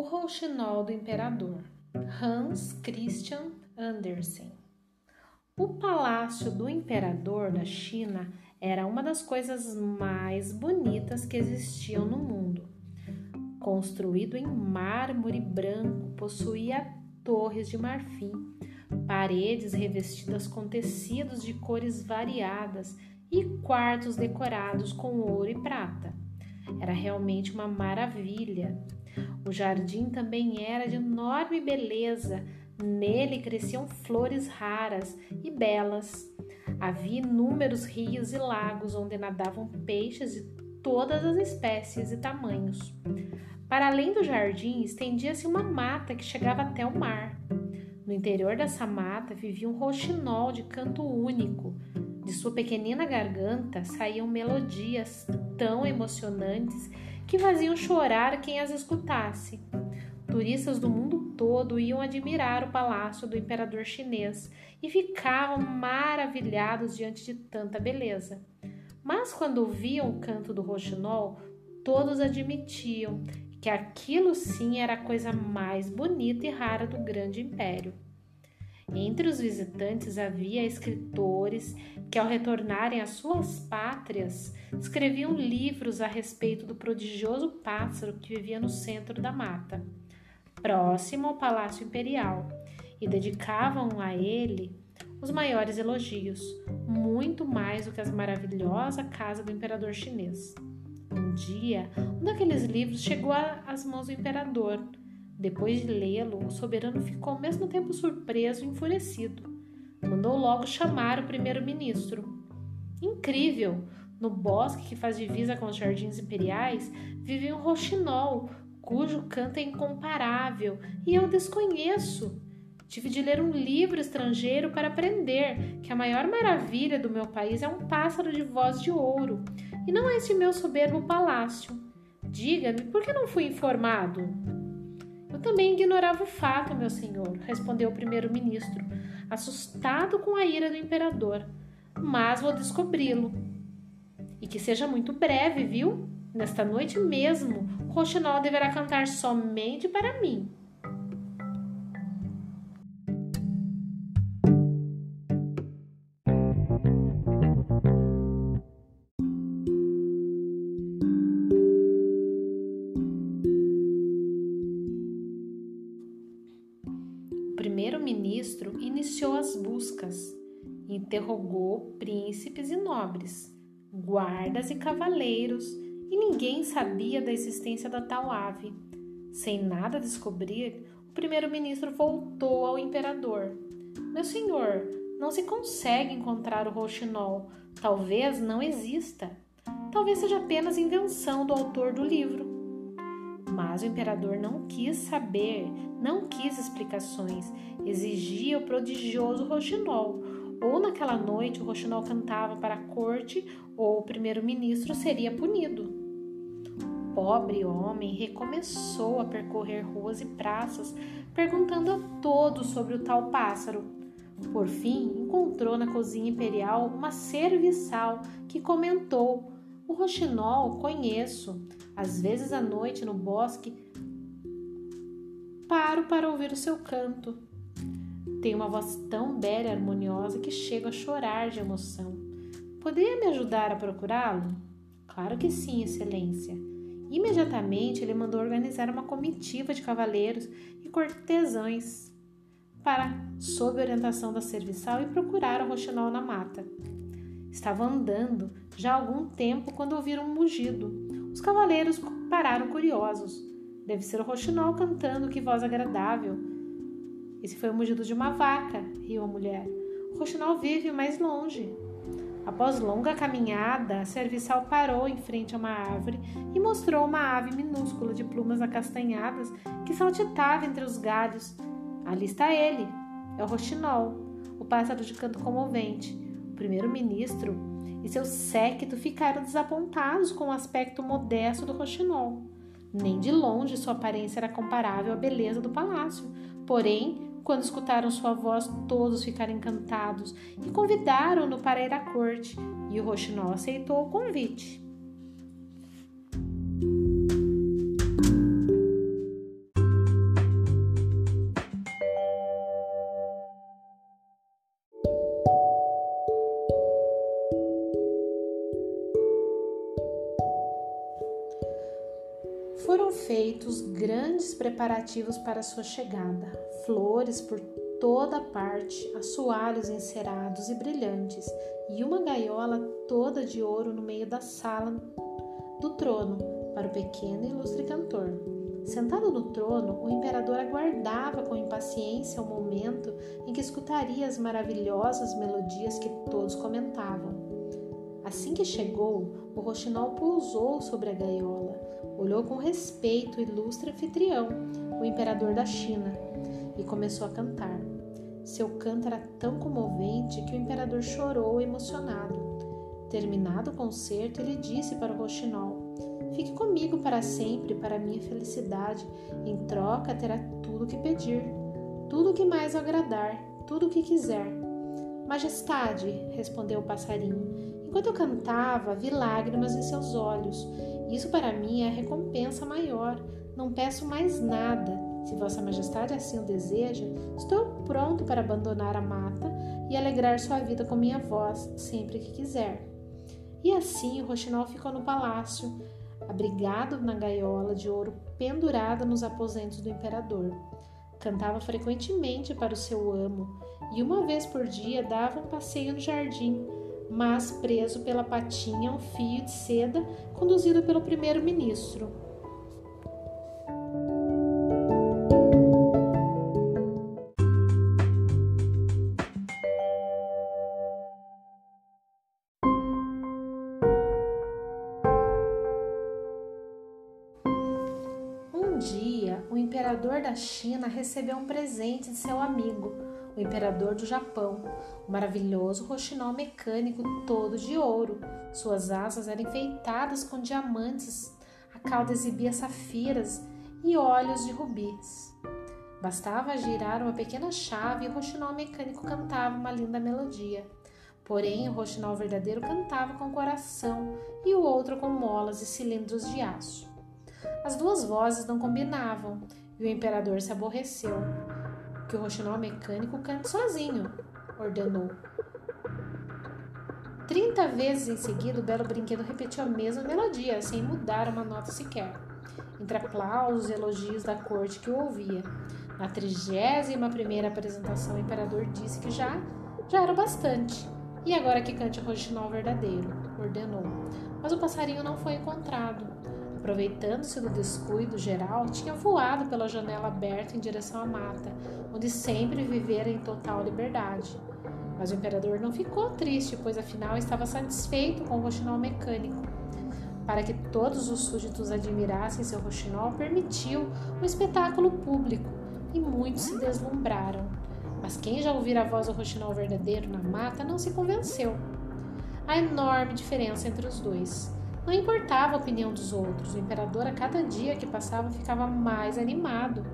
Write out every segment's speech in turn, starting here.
O Rouxinol do Imperador, Hans Christian Andersen. O Palácio do Imperador da China era uma das coisas mais bonitas que existiam no mundo. Construído em mármore branco, possuía torres de marfim, paredes revestidas com tecidos de cores variadas e quartos decorados com ouro e prata. Era realmente uma maravilha. O jardim também era de enorme beleza. Nele cresciam flores raras e belas. Havia inúmeros rios e lagos onde nadavam peixes de todas as espécies e tamanhos. Para além do jardim estendia-se uma mata que chegava até o mar. No interior dessa mata vivia um roxinol de canto único. De sua pequenina garganta saíam melodias tão emocionantes que faziam chorar quem as escutasse. Turistas do mundo todo iam admirar o palácio do imperador chinês e ficavam maravilhados diante de tanta beleza. Mas quando ouviam o canto do roxinol, todos admitiam que aquilo sim era a coisa mais bonita e rara do grande império. Entre os visitantes havia escritores que, ao retornarem às suas pátrias, escreviam livros a respeito do prodigioso pássaro que vivia no centro da mata, próximo ao Palácio Imperial, e dedicavam a ele os maiores elogios, muito mais do que a maravilhosa casa do imperador chinês. Um dia, um daqueles livros chegou às mãos do imperador. Depois de lê-lo, o soberano ficou ao mesmo tempo surpreso e enfurecido. Mandou logo chamar o primeiro-ministro. Incrível! No bosque que faz divisa com os jardins imperiais vive um roxinol, cujo canto é incomparável, e eu desconheço. Tive de ler um livro estrangeiro para aprender que a maior maravilha do meu país é um pássaro de voz de ouro e não este meu soberbo palácio. Diga-me, por que não fui informado? Eu também ignorava o fato, meu senhor, respondeu o primeiro-ministro, assustado com a ira do imperador. Mas vou descobri-lo. E que seja muito breve, viu? Nesta noite mesmo, Rochinol deverá cantar somente para mim. Iniciou as buscas, interrogou príncipes e nobres, guardas e cavaleiros, e ninguém sabia da existência da tal ave. Sem nada descobrir, o primeiro-ministro voltou ao imperador. Meu senhor, não se consegue encontrar o rouxinol. Talvez não exista. Talvez seja apenas invenção do autor do livro. Mas o imperador não quis saber, não quis explicações, exigia o prodigioso roxinol. Ou naquela noite o roxinol cantava para a corte, ou o primeiro-ministro seria punido. O pobre homem recomeçou a percorrer ruas e praças, perguntando a todos sobre o tal pássaro. Por fim, encontrou na cozinha imperial uma serviçal que comentou: O roxinol conheço. Às vezes à noite no bosque, paro para ouvir o seu canto. Tem uma voz tão bela e harmoniosa que chego a chorar de emoção. Poderia me ajudar a procurá-lo? Claro que sim, Excelência. Imediatamente ele mandou organizar uma comitiva de cavaleiros e cortesães para, sob orientação da serviçal, e procurar o roxinol na mata. Estava andando já há algum tempo quando ouviram um mugido. Os cavaleiros pararam curiosos. Deve ser o roxinol cantando, que voz agradável. Esse foi o mugido de uma vaca, riu a mulher. O roxinol vive mais longe. Após longa caminhada, a serviçal parou em frente a uma árvore e mostrou uma ave minúscula de plumas acastanhadas que saltitava entre os galhos. Ali está ele, é o roxinol, o pássaro de canto comovente. O primeiro-ministro e seu séquito ficaram desapontados com o aspecto modesto do roxinol. Nem de longe sua aparência era comparável à beleza do palácio. Porém, quando escutaram sua voz, todos ficaram encantados e convidaram-no para ir à corte, e o roxinol aceitou o convite. Grandes preparativos para sua chegada, flores por toda parte, assoalhos encerados e brilhantes, e uma gaiola toda de ouro no meio da sala do trono para o pequeno e ilustre cantor. Sentado no trono, o imperador aguardava com impaciência o momento em que escutaria as maravilhosas melodias que todos comentavam. Assim que chegou, o roxinol pousou sobre a gaiola, olhou com respeito o ilustre anfitrião, o imperador da China, e começou a cantar. Seu canto era tão comovente que o imperador chorou emocionado. Terminado o concerto, ele disse para o roxinol: Fique comigo para sempre, para minha felicidade. Em troca, terá tudo o que pedir, tudo o que mais agradar, tudo o que quiser. Majestade, respondeu o passarinho, enquanto eu cantava, vi lágrimas em seus olhos. Isso para mim é a recompensa maior. Não peço mais nada. Se Vossa Majestade assim o deseja, estou pronto para abandonar a mata e alegrar sua vida com minha voz sempre que quiser. E assim o roxinol ficou no palácio, abrigado na gaiola de ouro pendurada nos aposentos do imperador. Cantava frequentemente para o seu amo e uma vez por dia dava um passeio no jardim, mas preso pela patinha a um fio de seda conduzido pelo primeiro-ministro. Imperador da China recebeu um presente de seu amigo, o imperador do Japão, o maravilhoso roxinol mecânico todo de ouro. Suas asas eram enfeitadas com diamantes, a cauda exibia safiras e olhos de rubis. Bastava girar uma pequena chave e o roxinol mecânico cantava uma linda melodia. Porém, o roxinol verdadeiro cantava com coração e o outro com molas e cilindros de aço. As duas vozes não combinavam e o imperador se aborreceu. Que o roxinol mecânico cante sozinho, ordenou. Trinta vezes em seguida, o belo brinquedo repetiu a mesma melodia, sem mudar uma nota sequer, entre aplausos e elogios da corte que o ouvia. Na trigésima primeira apresentação, o imperador disse que já, já era bastante. E agora que cante o roxinol verdadeiro, ordenou. Mas o passarinho não foi encontrado. Aproveitando-se do descuido geral, tinha voado pela janela aberta em direção à mata, onde sempre vivera em total liberdade. Mas o imperador não ficou triste, pois afinal estava satisfeito com o roxinol mecânico. Para que todos os súditos admirassem seu roxinol, permitiu um espetáculo público e muitos se deslumbraram. Mas quem já ouvira a voz do roxinol verdadeiro na mata não se convenceu. A enorme diferença entre os dois. Não importava a opinião dos outros, o imperador a cada dia que passava ficava mais animado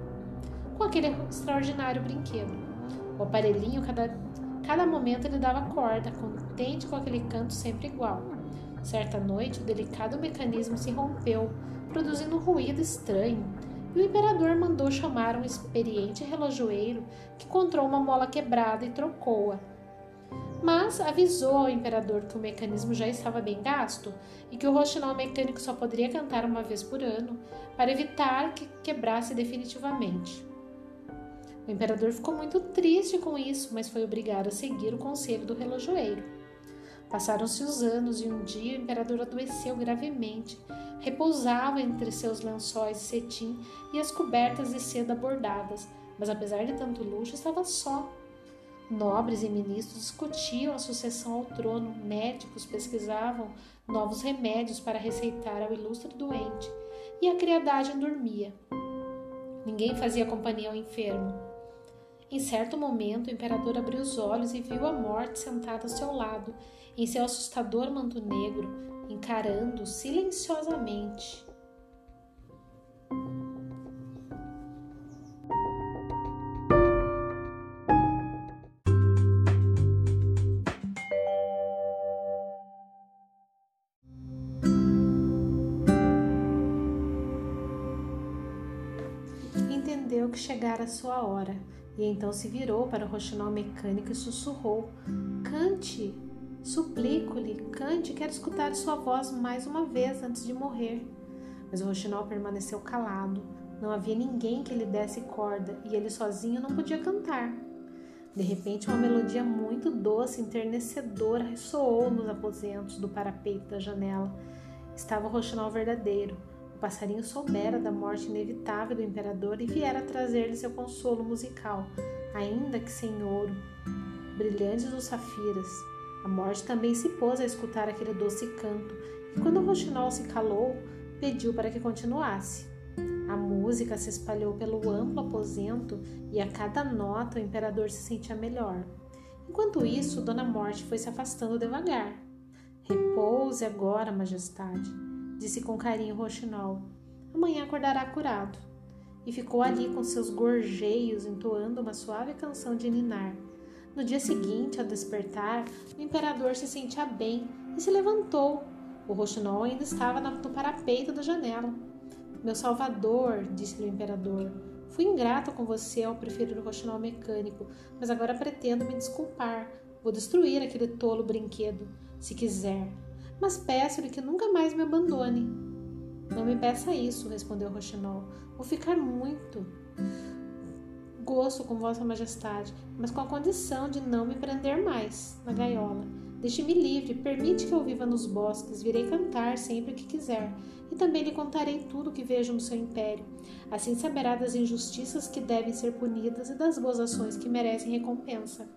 com aquele extraordinário brinquedo. O aparelhinho, cada, cada momento, ele dava corda, contente com aquele canto sempre igual. Certa noite, o delicado mecanismo se rompeu, produzindo um ruído estranho, e o imperador mandou chamar um experiente relojoeiro que encontrou uma mola quebrada e trocou-a mas avisou ao imperador que o mecanismo já estava bem gasto e que o roxinol mecânico só poderia cantar uma vez por ano para evitar que quebrasse definitivamente. O imperador ficou muito triste com isso, mas foi obrigado a seguir o conselho do relojoeiro. Passaram-se os anos e um dia o imperador adoeceu gravemente. Repousava entre seus lençóis de cetim e as cobertas de seda bordadas, mas apesar de tanto luxo, estava só Nobres e ministros discutiam a sucessão ao trono, médicos pesquisavam novos remédios para receitar ao ilustre doente, e a criadagem dormia. Ninguém fazia companhia ao enfermo. Em certo momento, o imperador abriu os olhos e viu a morte sentada ao seu lado, em seu assustador manto negro, encarando silenciosamente. Que chegara a sua hora, e então se virou para o roxinol mecânico e sussurrou: Cante! Suplico-lhe, cante, quero escutar sua voz mais uma vez antes de morrer. Mas o roxinol permaneceu calado. Não havia ninguém que lhe desse corda e ele sozinho não podia cantar. De repente, uma melodia muito doce, enternecedora, ressoou nos aposentos do parapeito da janela. Estava o roxinol verdadeiro. O passarinho soubera da morte inevitável do imperador e viera trazer-lhe seu consolo musical, ainda que sem ouro, brilhantes os safiras. A morte também se pôs a escutar aquele doce canto, e quando roxinol se calou, pediu para que continuasse. A música se espalhou pelo amplo aposento e a cada nota o imperador se sentia melhor. Enquanto isso, Dona Morte foi se afastando devagar. Repouse agora, Majestade, disse com carinho Roxinol. Amanhã acordará curado. E ficou ali com seus gorjeios entoando uma suave canção de ninar. No dia seguinte, ao despertar, o imperador se sentia bem e se levantou. O Roxinol ainda estava no parapeito da janela. Meu salvador, disse-lhe o imperador, fui ingrato com você ao preferir o roxinol mecânico, mas agora pretendo me desculpar. Vou destruir aquele tolo brinquedo, se quiser, mas peço-lhe que nunca mais me abandone. Não me peça isso, respondeu Roxinol. Vou ficar muito gosto com Vossa Majestade, mas com a condição de não me prender mais na gaiola. Deixe-me livre, permite que eu viva nos bosques, virei cantar sempre que quiser, e também lhe contarei tudo o que vejo no seu império. Assim saberá das injustiças que devem ser punidas e das boas ações que merecem recompensa.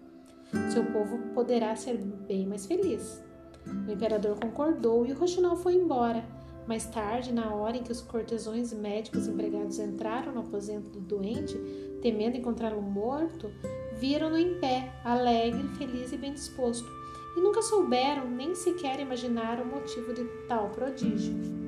Seu povo poderá ser bem mais feliz. O imperador concordou e o roxinol foi embora. Mais tarde, na hora em que os cortesões médicos empregados entraram no aposento do doente, temendo encontrá-lo morto, viram-no em pé, alegre, feliz e bem disposto e nunca souberam nem sequer imaginar o motivo de tal prodígio.